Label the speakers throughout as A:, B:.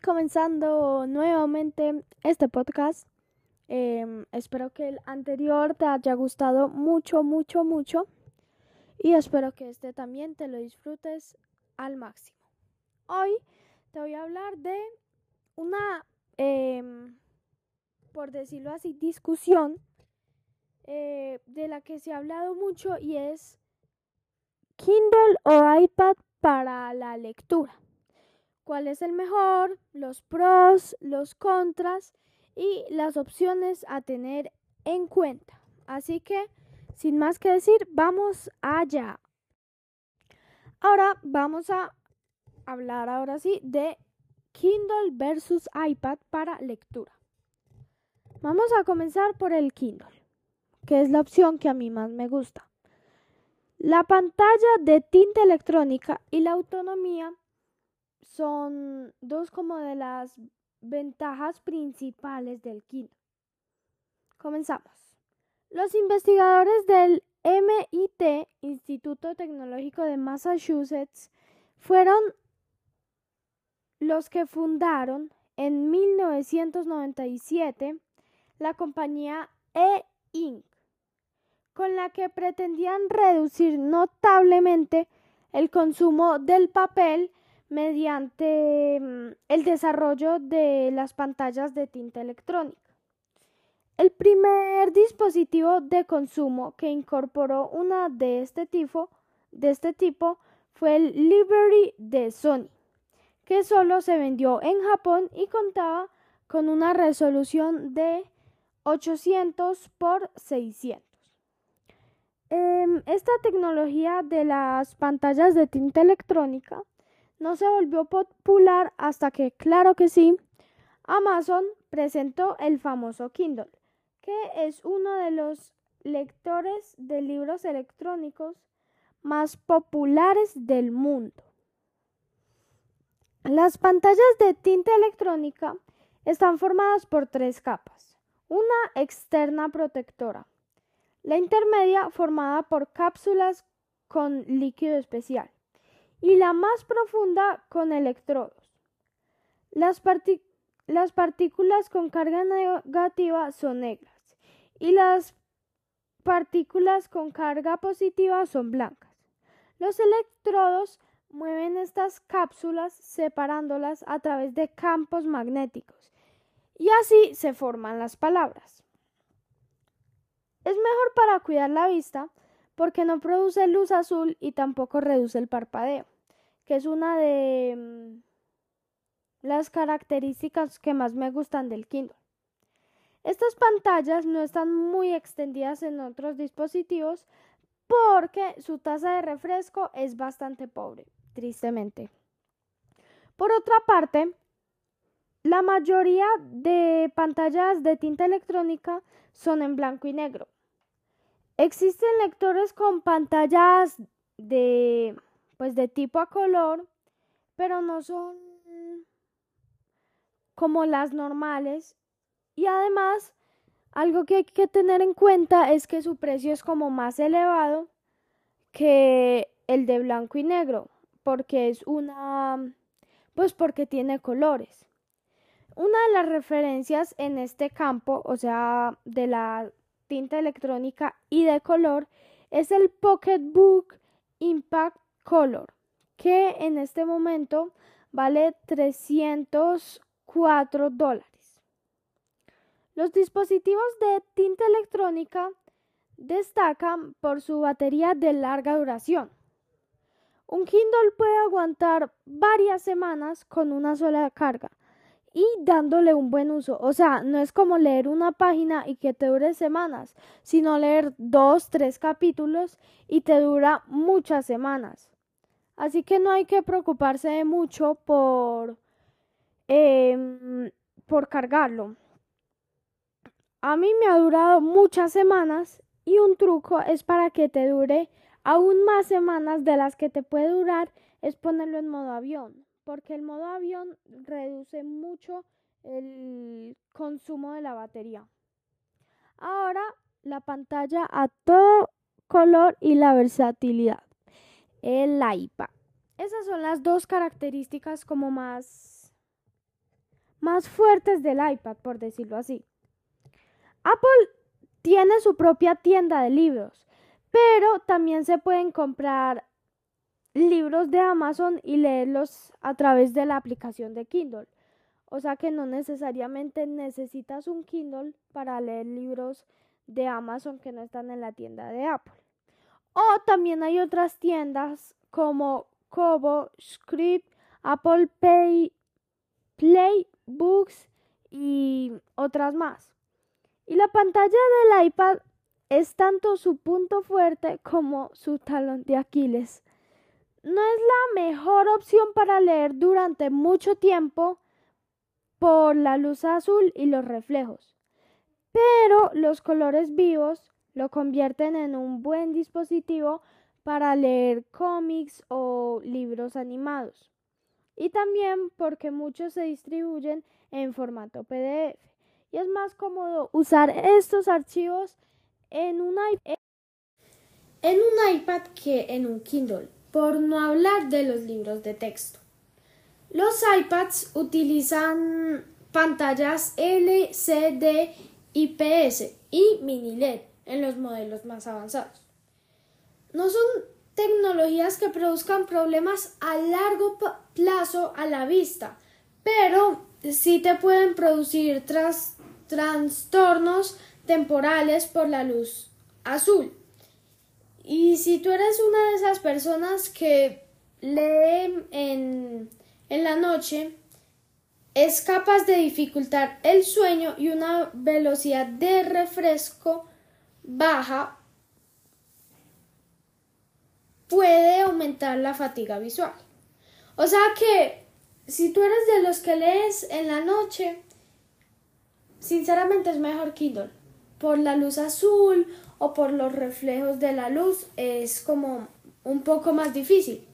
A: comenzando nuevamente este podcast. Em, espero que el anterior te haya gustado mucho, mucho, mucho. Y espero que este también te lo disfrutes al máximo. Hoy te voy a hablar de una, em, por decirlo así, discusión eh, de la que se ha hablado mucho y es Kindle o iPad para la lectura cuál es el mejor, los pros, los contras y las opciones a tener en cuenta. Así que, sin más que decir, vamos allá. Ahora vamos a hablar ahora sí de Kindle versus iPad para lectura. Vamos a comenzar por el Kindle, que es la opción que a mí más me gusta. La pantalla de tinta electrónica y la autonomía son dos como de las ventajas principales del Kindle. Comenzamos. Los investigadores del MIT, Instituto Tecnológico de Massachusetts, fueron los que fundaron en 1997 la compañía E-Ink, con la que pretendían reducir notablemente el consumo del papel mediante mm, el desarrollo de las pantallas de tinta electrónica. El primer dispositivo de consumo que incorporó una de este tipo, de este tipo fue el Library de Sony, que solo se vendió en Japón y contaba con una resolución de 800 por 600. Em, esta tecnología de las pantallas de tinta electrónica no se volvió popular hasta que, claro que sí, Amazon presentó el famoso Kindle, que es uno de los lectores de libros electrónicos más populares del mundo. Las pantallas de tinta electrónica están formadas por tres capas. Una externa protectora, la intermedia formada por cápsulas con líquido especial y la más profunda con electrodos. Las, las partículas con carga negativa son negras y las partículas con carga positiva son blancas. Los electrodos mueven estas cápsulas separándolas a través de campos magnéticos y así se forman las palabras. Es mejor para cuidar la vista porque no produce luz azul y tampoco reduce el parpadeo, que es una de mm, las características que más me gustan del Kindle. Estas pantallas no están muy extendidas en otros dispositivos porque su tasa de refresco es bastante pobre, tristemente. Por otra parte, la mayoría de pantallas de tinta electrónica son en blanco y negro, Existen lectores con pantallas de pues de tipo a color, pero no son como las normales y además algo que hay que tener en cuenta es que su precio es como más elevado que el de blanco y negro, porque es una pues porque tiene colores. Una de las referencias en este campo, o sea, de la tinta electrónica y de color es el Pocketbook Impact Color, que en este momento vale 304 dólares. Los dispositivos de tinta electrónica destacan por su batería de larga duración. Un Kindle puede aguantar varias semanas con una sola carga, y dándole un buen uso. O sea, no es como leer una página y que te dure semanas, sino leer dos, tres capítulos y te dura muchas semanas. Así que no hay que preocuparse mucho por, em, por cargarlo. A mí me ha durado muchas semanas y un truco es para que te dure aún más semanas de las que te puede durar es ponerlo en modo avión porque el modo avión reduce mucho el consumo de la batería. Ahora la pantalla a todo color y la versatilidad. El iPad. Esas son las dos características como más más fuertes del iPad, por decirlo así. Apple tiene su propia tienda de libros, pero también se pueden comprar libros de Amazon y leerlos a través de la aplicación de Kindle. O sea que no necesariamente necesitas un Kindle para leer libros de Amazon que no están en la tienda de Apple. O también hay otras tiendas como Kobo, Script, Apple Pay, Play Books y otras más. Y la pantalla del iPad es tanto su punto fuerte como su talón de Aquiles. No es la mejor opción para leer durante mucho tiempo por la luz azul y los reflejos, pero los colores vivos lo convierten en un buen dispositivo para leer cómics o libros animados. Y también porque muchos se distribuyen en formato PDF. Y es más cómodo usar estos archivos en un, iPad que en un Kindle, por no hablar de los libros de texto. Los iPads utilizan pantallas LCD IPS y mini LED en los modelos más avanzados. No son tecnologías que produzcan problemas a largo plazo a la vista, pero sí te pueden producir trastornos temporales por la luz azul. Y si tú eres una de esas personas que leen en, en la noche, es capaz de dificultar el sueño y una velocidad de refresco baja puede aumentar la fatiga visual. O sea que si tú eres de los que lees en la noche, sinceramente es mejor Kindle. Por la luz azul o por los reflejos de la luz es como un poco más difícil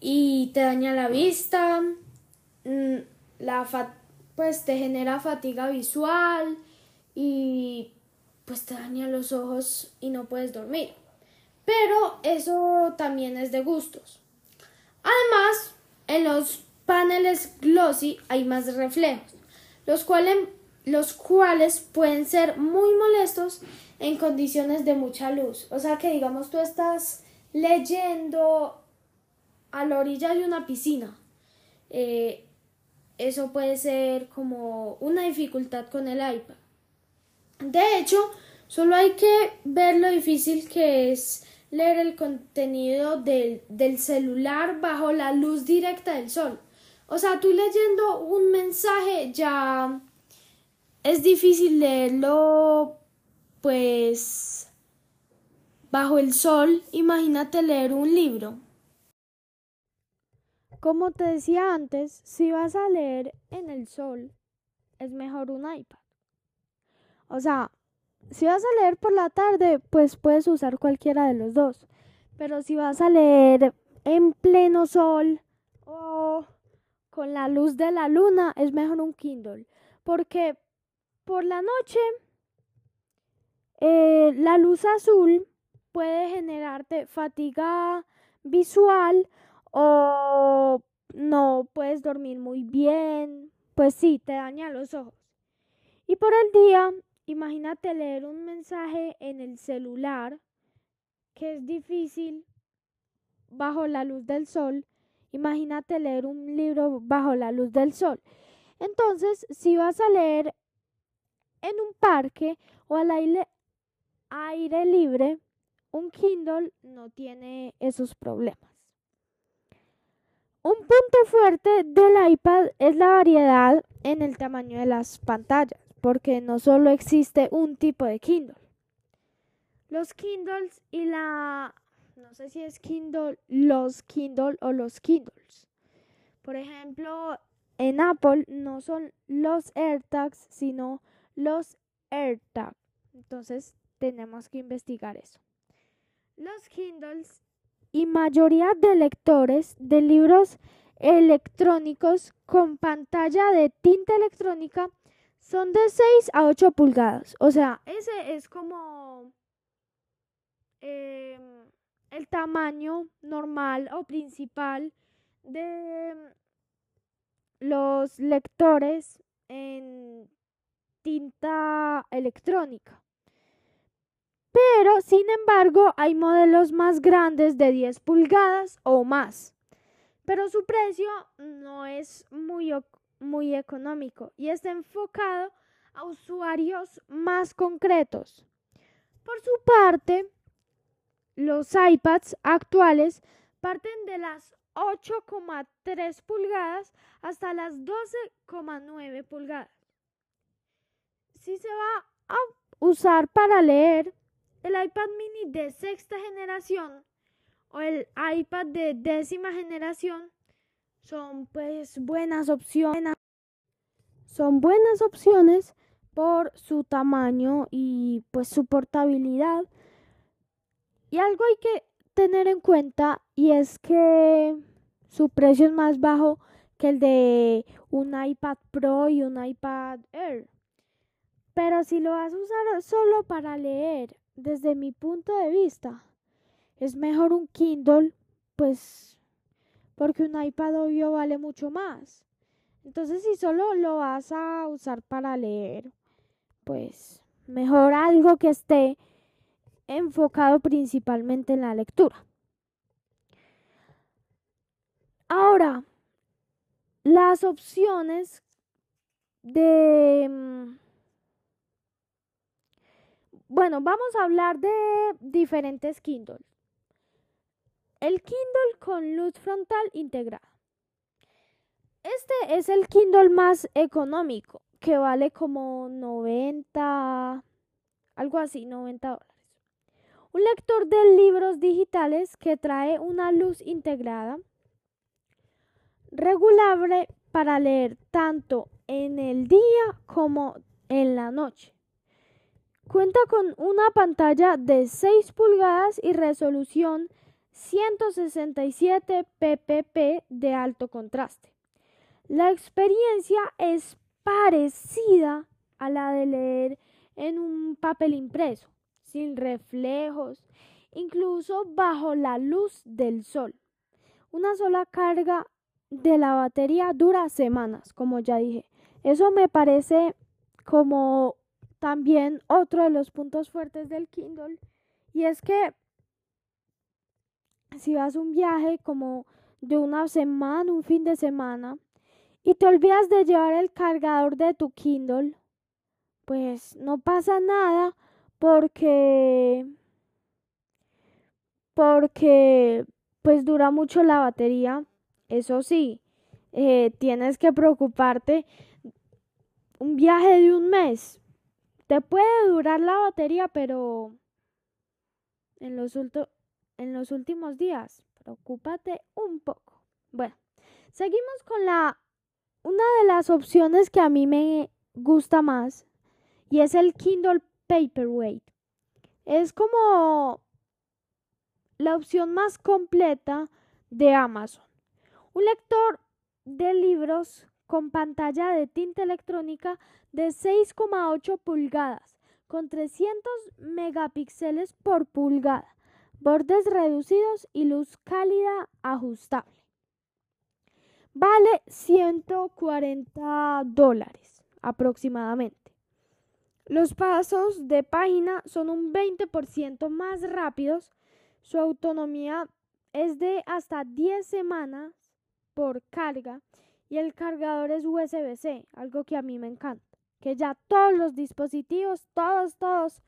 A: y te daña la vista, mm, la pues te genera fatiga visual y pues te daña los ojos y no puedes dormir. Pero eso también es de gustos. Además, en los paneles glossy hay más reflejos, los cuales, los cuales pueden ser muy molestos en condiciones de mucha luz. O sea que digamos tú estás leyendo a la orilla de una piscina. Eh, eso puede ser como una dificultad con el iPad. De hecho, solo hay que ver lo difícil que es leer el contenido del, del celular bajo la luz directa del sol. O sea, tú leyendo un mensaje ya es difícil leerlo pues bajo el sol. Imagínate leer un libro. Como te decía antes, si vas a leer en el sol, es mejor un iPad. O sea, si vas a leer por la tarde, pues puedes usar cualquiera de los dos. Pero si vas a leer en pleno sol o con la luz de la luna, es mejor un Kindle. Porque por la noche eh, la luz azul puede generarte fatiga visual o no puedes dormir muy bien. Pues sí, te daña los ojos. Y por el día Imagínate leer un mensaje en el celular que es difícil bajo la luz del sol. Imagínate leer un libro bajo la luz del sol. Entonces, si vas a leer en un parque o al aire, aire libre, un Kindle no tiene esos problemas. Un punto fuerte del iPad es la variedad en el tamaño de las pantallas porque no solo existe un tipo de Kindle. Los Kindles y la... no sé si es Kindle, los Kindle o los Kindles. Por ejemplo, en Apple no son los AirTags, sino los AirTags. Entonces tenemos que investigar eso. Los Kindles y mayoría de lectores de libros electrónicos con pantalla de tinta electrónica son de 6 a 8 pulgadas. O sea, ese es como em, el tamaño normal o principal de los lectores tinta electrónica. Pero, sin embargo, hay modelos más grandes de 10 pulgadas o más. Pero su precio no es muy, muy económico y está enfocado a usuarios más concretos. Por su parte, los iPads actuales parten de las 8,3 pulgadas hasta las 12,9 pulgadas. Si se va a usar para leer, el iPad mini de sexta generación o el iPad de décima generación son pues buenas opciones. Son buenas opciones por su tamaño y pues su portabilidad. Y algo hay que tener en cuenta y es que su precio es más bajo que el de un iPad Pro y un iPad Air. Pero si lo vas a usar solo para leer, desde mi punto de vista, es mejor un Kindle, pues porque un iPad obvio vale mucho más. Entonces, si solo lo vas a usar para leer, pues mejor algo que esté enfocado principalmente en la lectura. Ahora, las opciones de... Mm, bueno, vamos a hablar de diferentes Kindle. El Kindle con luz frontal integrada. Este es el Kindle más económico, que vale como 90, algo así, 90 dólares. Un lector de libros digitales que trae una luz integrada, regulable para leer tanto en el día como en la noche. Cuenta con una pantalla de 6 pulgadas y resolución 167 ppp de alto contraste. La experiencia es parecida a la de leer en un papel impreso, sin reflejos, incluso bajo la luz del sol. Una sola carga de la batería dura semanas, como ya dije. Eso me parece como también otro de los puntos fuertes del Kindle. Y es que si vas un viaje como de una semana, un fin de semana, y te olvidas de llevar el cargador de tu Kindle, pues no pasa nada porque porque pues dura mucho la batería. Eso sí, eh, tienes que preocuparte. Un viaje de un mes te puede durar la batería, pero en los, en los últimos días, preocúpate un poco. Bueno, seguimos con la una de las opciones que a mí me gusta más y es el Kindle Paperweight. Es como la opción más completa de Amazon. Un lector de libros con pantalla de tinta electrónica de 6,8 pulgadas con 300 megapíxeles por pulgada, bordes reducidos y luz cálida ajustable. Vale 140 dólares aproximadamente. Los pasos de página son un 20% más rápidos. Su autonomía es de hasta 10 semanas por carga y el cargador es USB-C, algo que a mí me encanta. Que ya todos los dispositivos, todos, todos,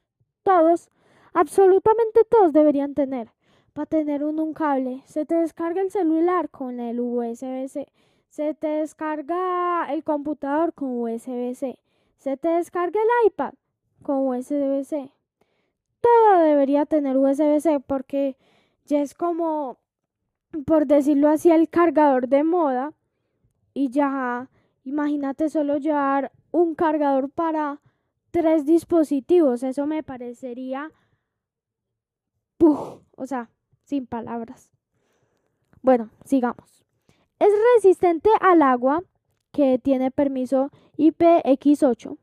A: todos, absolutamente todos deberían tener. Para tener un, un cable, se te descarga el celular con el USB-C, se te descarga el computador con USB-C, se te descarga el iPad con USB-C. Todo debería tener USB-C porque ya es como, por decirlo así, el cargador de moda y ya, imagínate solo llevar un cargador para tres dispositivos. Eso me parecería... o sea, sin palabras. Bueno, sigamos. Es resistente al agua, que tiene permiso IPX8,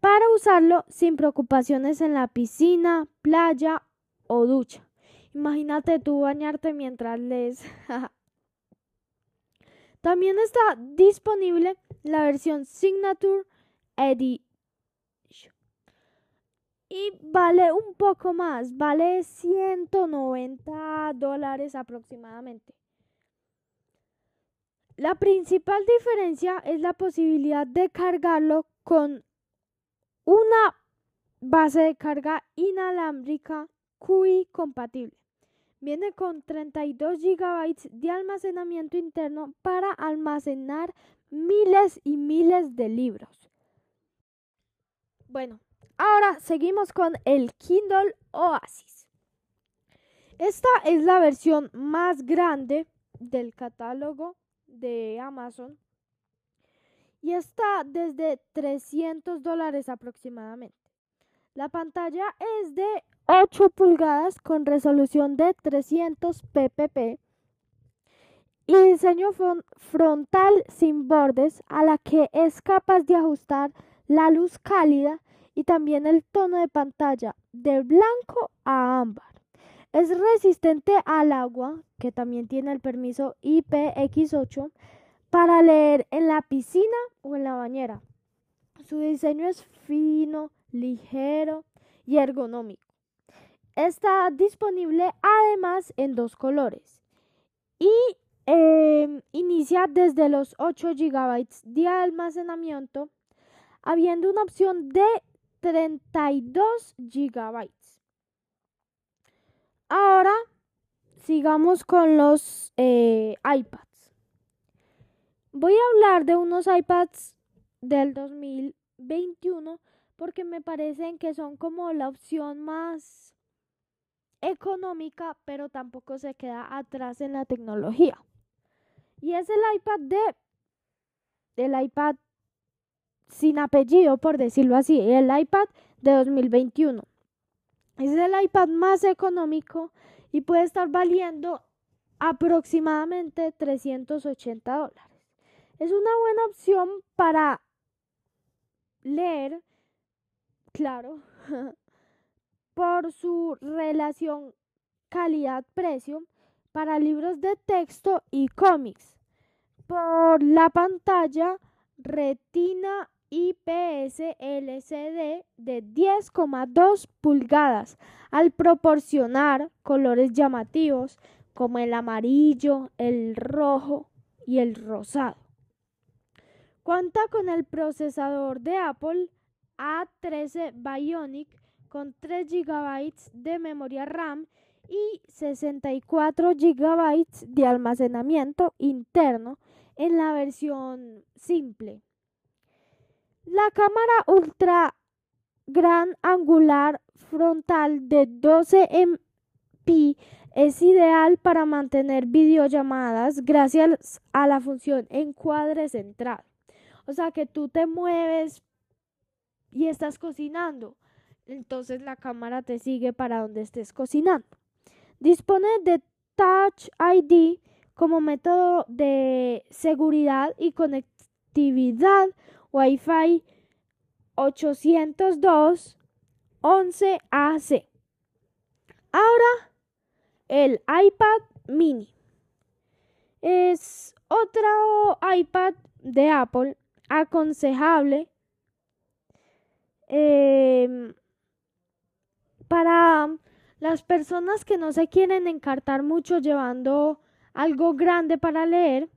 A: para usarlo sin preocupaciones en la piscina, playa o ducha. Imagínate tú bañarte mientras lees. También está disponible la versión Signature y vale un poco más, vale 190 dólares aproximadamente. La principal diferencia es la posibilidad de cargarlo con una base de carga inalámbrica QI compatible. Viene con 32 GB de almacenamiento interno para almacenar miles y miles de libros. Bueno, ahora seguimos con el Kindle Oasis. Esta es la versión más grande del catálogo de Amazon y está desde 300 dólares aproximadamente. La pantalla es de 8 pulgadas con resolución de 300 ppp y diseño frontal sin bordes a la que es capaz de ajustar la luz cálida y también el tono de pantalla de blanco a ámbar. Es resistente al agua, que también tiene el permiso IPX8, para leer en la piscina o en la bañera. Su diseño es fino, ligero y ergonómico. Está disponible además en dos colores y em, inicia desde los 8 GB de almacenamiento, habiendo una opción de 32 GB. Ahora sigamos con los eh, iPads. Voy a hablar de unos iPads del 2021 porque me parecen que son como la opción más económica, pero tampoco se queda atrás en la tecnología. Y es el iPad de el iPad sin apellido, por decirlo así, el iPad de 2021. Es el iPad más económico y puede estar valiendo aproximadamente 380 dólares. Es una buena opción para leer, claro, por su relación calidad-precio para libros de texto y cómics, por la pantalla retina IPS LCD de 10,2 pulgadas al proporcionar colores llamativos como el amarillo, el rojo y el rosado. Cuenta con el procesador de Apple A13 Bionic con 3 GB de memoria RAM y 64 GB de almacenamiento interno en la versión simple. La cámara ultra gran angular frontal de 12 MP es ideal para mantener videollamadas gracias a la función encuadre central. O sea que tú te mueves y estás cocinando. Entonces la cámara te sigue para donde estés cocinando. Dispone de Touch ID como método de seguridad y conectividad Wi-Fi 802.11ac. Ahora el iPad mini. Es otro iPad de Apple aconsejable em, para las personas que no se quieren encartar mucho llevando algo grande para leer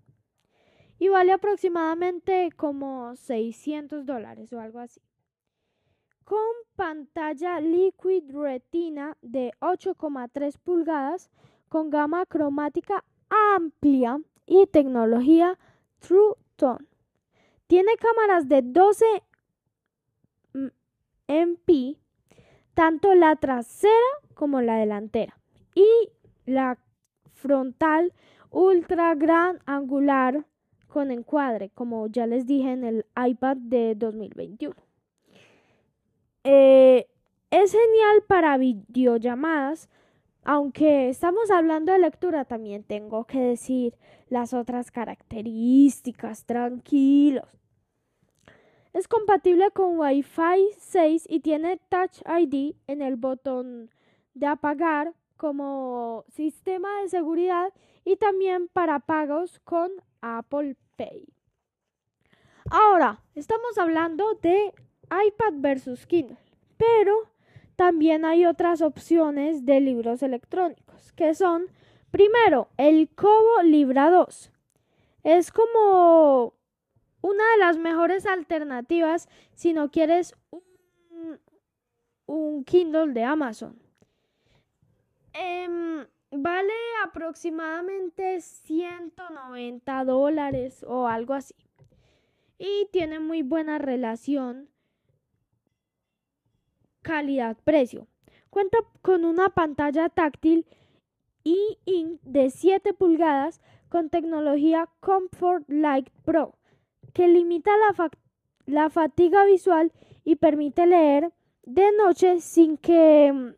A: y vale aproximadamente como 600 dólares o algo así. Con pantalla Liquid Retina de 8,3 pulgadas con gama cromática amplia y tecnología True Tone. Tiene cámaras de 12 MP, tanto la trasera como la delantera. Y la frontal ultra gran angular con encuadre, como ya les dije en el iPad de 2021. Eh, es genial para videollamadas, aunque estamos hablando de lectura, también tengo que decir las otras características, tranquilos. Es compatible con Wi-Fi 6 y tiene Touch ID en el botón de apagar como sistema de seguridad y también para pagos con Apple Ahora, estamos hablando de iPad versus Kindle, pero también hay otras opciones de libros electrónicos, que son, primero, el Kobo Libra 2. Es como una de las mejores alternativas si no quieres un, un Kindle de Amazon. Em, vale aproximadamente 190 dólares o algo así. Y tiene muy buena relación calidad-precio. Cuenta con una pantalla táctil e-ink de 7 pulgadas con tecnología Comfort Light Pro, que limita la, la fatiga visual y permite leer de noche sin que mm,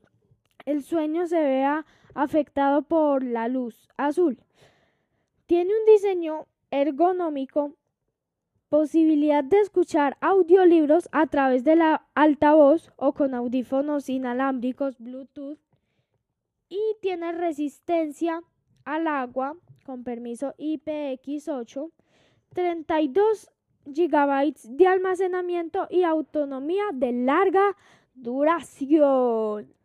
A: el sueño se vea afectado por la luz azul. Tiene un diseño ergonómico posibilidad de escuchar audiolibros a través de la altavoz o con audífonos inalámbricos Bluetooth y tiene resistencia al agua con permiso IPX8, 32 GB de almacenamiento y autonomía de larga duración.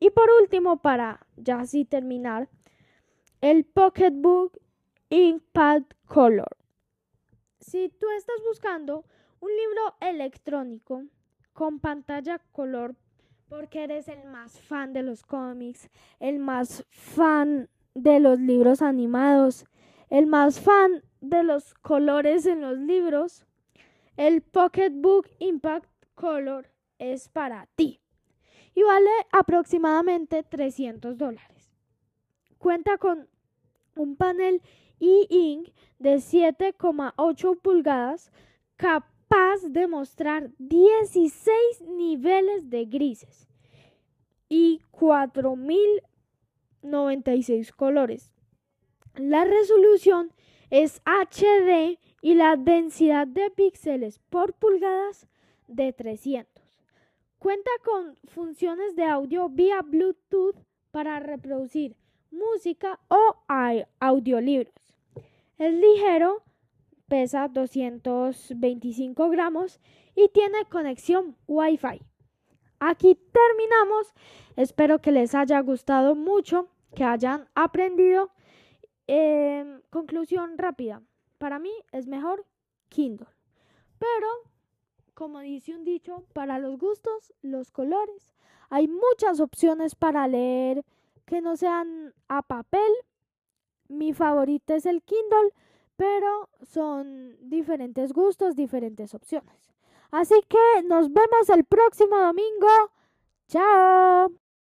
A: Y por último, para ya así terminar, el Pocketbook Inkpad Color. Si tú estás buscando un libro electrónico con pantalla color porque eres el más fan de los cómics, el más fan de los libros animados, el más fan de los colores en los libros, el Pocketbook Impact Color es para ti y vale aproximadamente 300 dólares. Cuenta con un panel e-ink de 7,8 pulgadas capaz de mostrar 16 niveles de grises y 4096 colores. La resolución es HD y la densidad de píxeles por pulgadas de 300. Cuenta con funciones de audio vía Bluetooth para reproducir música o audiolibros. Es ligero, pesa 225 gramos y tiene conexión Wi-Fi. Aquí terminamos. Espero que les haya gustado mucho, que hayan aprendido. Em, conclusión rápida. Para mí es mejor Kindle. Pero, como dice un dicho, para los gustos, los colores. Hay muchas opciones para leer que no sean a papel mi favorito es el Kindle, pero son diferentes gustos, diferentes opciones. Así que nos vemos el próximo domingo. Chao.